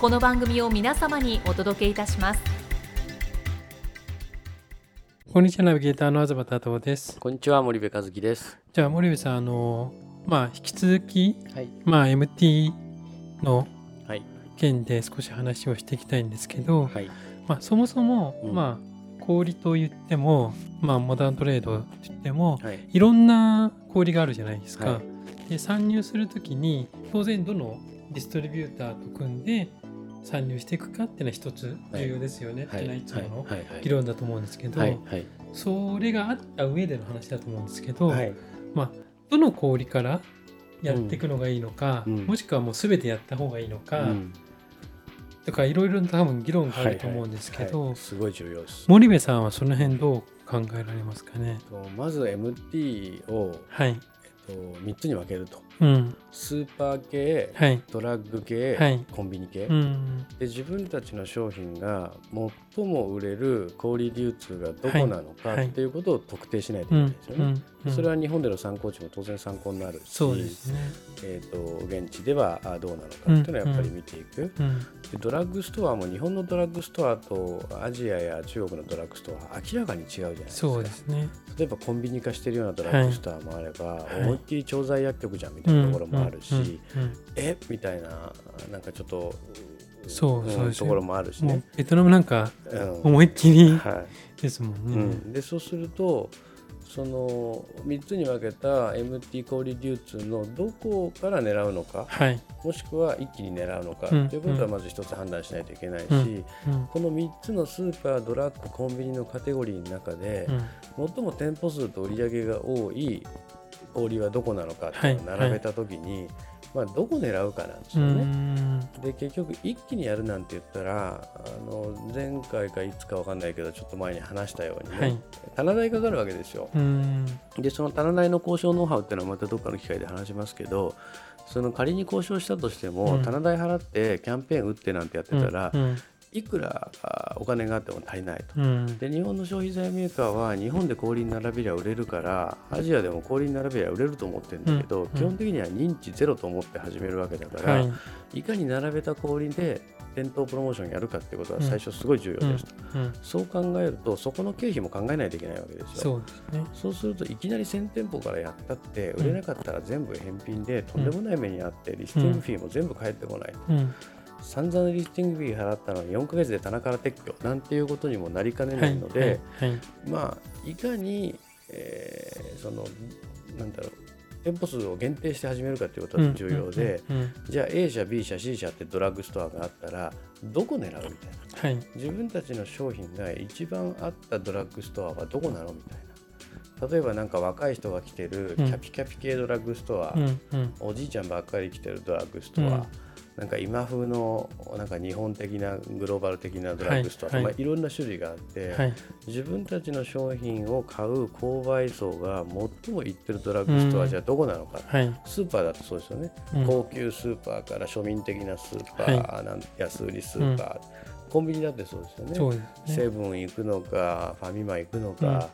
この番組を皆様にお届けいたしますこんにちはナビゲーターの東太郎ですこんにちは森部和樹です。じゃあ森部さんあのまあ引き続きはい。まあ MT のはい。件で少し話をしていきたいんですけど、はい。まあそもそも、うんまあ小売と言ってもまあモダントレードと言ってもはい。いろんな小売があるじゃないですか、はで参入するときに当然どのディストリビューターと組んで参入していくかっていうのは一つ重要ですよね、っていうのはいつものはい。はい。議論だと思うんですけど、はい。はい。それがあった上での話だと思うんですけど、はい。まあ、どの氷からやっていくのがいいのか、うんもしくはもう全てやった方がいいのか、うんとかいろいろ多分議論があると思うんですけど、はいすごい重要です。森部さんはその辺どう考えられますかね？とまず MT を、はい。と、3つに分けると。うん。スーパー系、はい。ドラッグ系、はいコンビニ系、うん。で。自分たちの商品が最も売れる小売流通がどこなのかはいはいっていうことを特定しないといけないうんですよね。それは日本での参考値も当然参考になるし、そうですね。えー、と現地ではあどうなのかっていうのはやっぱり見ていく。ドラッグストアも日本のドラッグストアとアジアや中国のドラッグストアは明らかに違うじゃないですか。そうですね。例えばコンビニ化してるようなドラッグストアもあれば、はい。思いっきり調剤薬局じゃんみたいなところもあるし、うんうんうん。え？みたいななんかちょっとそうそうですね。ところもあるしね。ベトナムなんかうん思いっきりはですもんね。いうん、でそうするとその3つに分けた MT 小売流通のどこから狙うのかはい。もしくは一気に狙うのかとうんいうことはまず一つ判断しないといけないし、うんうん。この3つのスーパー、ドラッグ、コンビニのカテゴリーの中で、うん最も店舗数と売り上げが多い小売はどこなのかっていうのを並べたときに、まあ、どこ狙うかなんですうよね。ん。で結局一気にやるなんて言ったらあの前回かいつかわかんないけどちょっと前に話したようにね、はい。棚代かかるわけですよ。うん。でその棚代の交渉ノウハウっていうのはまたどっかの機会で話しますけどその仮に交渉したとしても、うん棚代払ってキャンペーン打ってなんてやってたら、うん。いくらあお金があっても足りないと。うん。で日本の消費財メーカーは日本で氷に並べりゃ売れるからアジアでも氷に並べりゃ売れると思ってるんだけど、うん基本的には認知ゼロと思って始めるわけだから、はい。い、かに並べた氷で店頭プロモーションやるかってことは最初すごい重要ですと、うん。そう考えるとそこの経費も考えないといけないわけですよそうですね。そうするといきなり1000店舗からやったって売れなかったら全部返品でとんでもない目にあってリスティングフィーも全部返ってこない、うん。散々リスティングフィー払ったのに4ヶ月で棚から撤去なんていうことにもなりかねないので、はい。はい。まあいかに、えーそのなんだろう店舗数を限定して始めるかということが重要で、じゃあ A 社 B 社 C 社ってドラッグストアがあったらどこ狙うみたいなはい。自分たちの商品が一番あったドラッグストアはどこなのみたいな例えばなんか若い人が来てるキうんャピキャピ系ドラッグストア、うん。うん。おじいちゃんばっかり来てるドラッグストア、うんなんか今風のなんか日本的なグローバル的なドラッグストア、はいはい。まあ、いろんな種類があって、はい。自分たちの商品を買う購買層が最も行ってるドラッグストアじゃあどこなのか、はい。スーパーだとそうですよね、うん。高級スーパーから庶民的なスーパー、なん安売りスーパー、コンビニだってそうですよね。ね。セブン行くのかファミマ行くのか、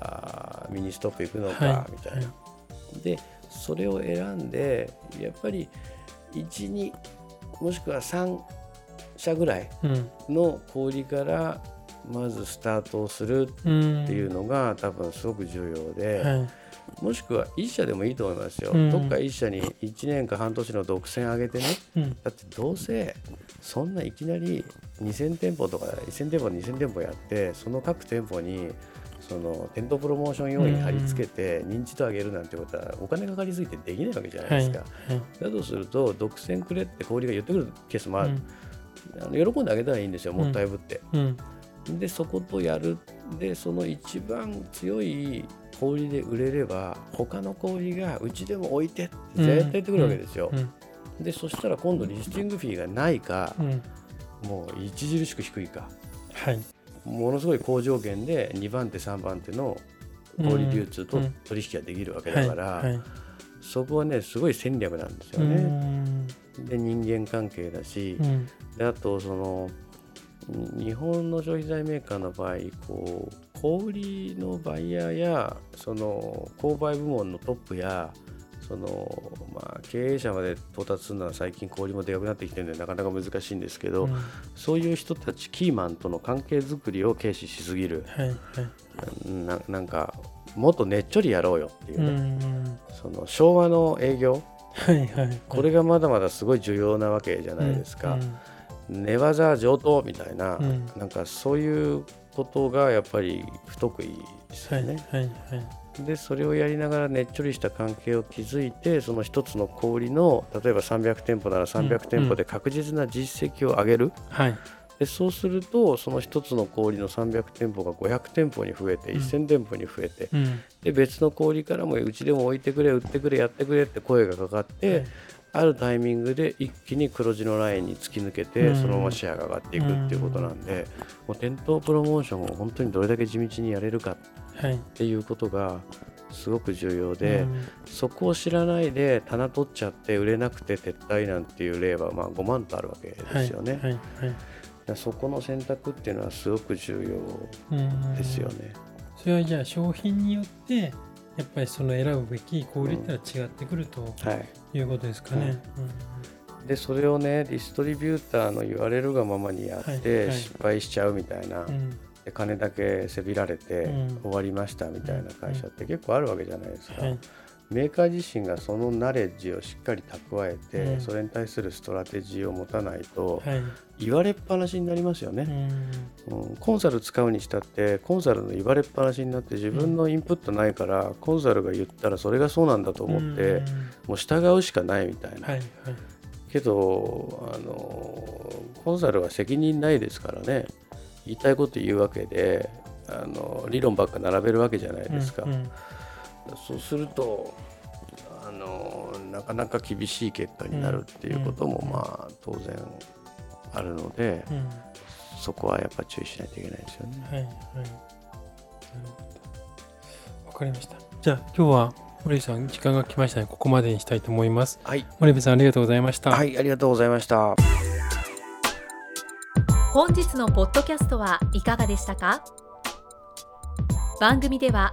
あーミニストップ行くのか、はい。みたいな。でそれを選んでやっぱり12もしくは3社ぐらいうん。の小売りからまずスタートをするうん。っていうのが多分すごく重要で、はい。もしくは1社でもいいと思いますよ、うんどっか1社に1年か半年の独占上げてねうんだってどうせそんないきなり2000店舗とか1000店舗2000店舗やってその各店舗にその店頭プロモーション用に貼り付けて認知度上げるなんてことはお金かかりすぎてできないわけじゃないはいですか、はいだとすると独占くれって小売りが言ってくるケースもある、うん。あの喜んであげたらいいんですよもったいぶって、うん。でそことやる。でその一番強い小売りで売れれば他の小売りがうちでも置いてって絶対言ってくるわけですよ、うん。でそしたら今度リスティングフィーがないかう、ん。もう著しく低いか。はいものすごい好条件で2番手3番手の小売流通とうん取引ができるわけだから、そこはねすごい戦略なんですようね。ん。で人間関係だし、うん。であとそのん日本の消費財メーカーの場合こう小売りのバイヤーやその購買部門のトップやその、まあ、経営者まで到達するのは最近小売りもでかくなってきてるんでなかなか難しいんですけど、うん。そういう人たちキーマンとの関係づくりを軽視しすぎる。はいはい。ななんかもっとねっちょりやろうよっていううね、んその昭和の営業。はいはいこれがまだまだすごい重要なわけじゃないですか。寝技上等みたいな、うん。なんかそういうことがやっぱり不得意ですはいよね。はいはいでそれをやりながらねっちょりした関係を築いてその一つの小売りの例えば300店舗なら300店舗で確実な実績を上げる、はい。でそうするとその一つの小売りの300店舗が500店舗に増えてうん。1000店舗に増えて、うん。で別の小売りからもうちでも置いてくれ売ってくれやってくれって声がかかって、あるタイミングで一気に黒字のラインに突き抜けて、うん。そのままシェアが上がっていくっていうことなんで、もう店頭プロモーションを本当にどれだけ地道にやれるかはいっていうことがすごく重要で、うん。そこを知らないで棚取っちゃって売れなくて撤退なんていう例はまあ5万とあるわけですよね、はい。はい。そこの選択っていうのはすごく重要うんですよね。それはじゃあ商品によってやっぱりその選ぶべき小売りってのは違ってくるとはい。いうことですかね。でそれをねディストリビューターの言われるがままにやって、失敗しちゃうみたいな、で金だけせびられてうん。終わりましたみたいな会社って結構あるわけじゃないですか、はいメーカー自身がそのナレッジをしっかり蓄えて、うん。それに対するストラテジーを持たないとはい。言われっぱなしになりますようね、ん。うん。コンサル使うにしたってコンサルの言われっぱなしになって自分のインプットないから、コンサルが言ったらそれがそうなんだと思って、うん。もう従うしかないみたいな、はいはい。けどあのコンサルは責任ないですからね。言いたいこと言うわけであの理論ばっか並べるわけじゃないですか、うんうんそうするとあのなかなか厳しい結果になるっていうことも、うん。まあ当然あるので、うん。そこはやっぱ注意しないといけないですよね。はいはい。わかりました。じゃあ今日は森部さん時間が来ましたのでここまでにしたいと思います。はい、森部さんありがとうございました。はい、ありがとうございました。本日のポッドキャストはいかがでしたか？番組では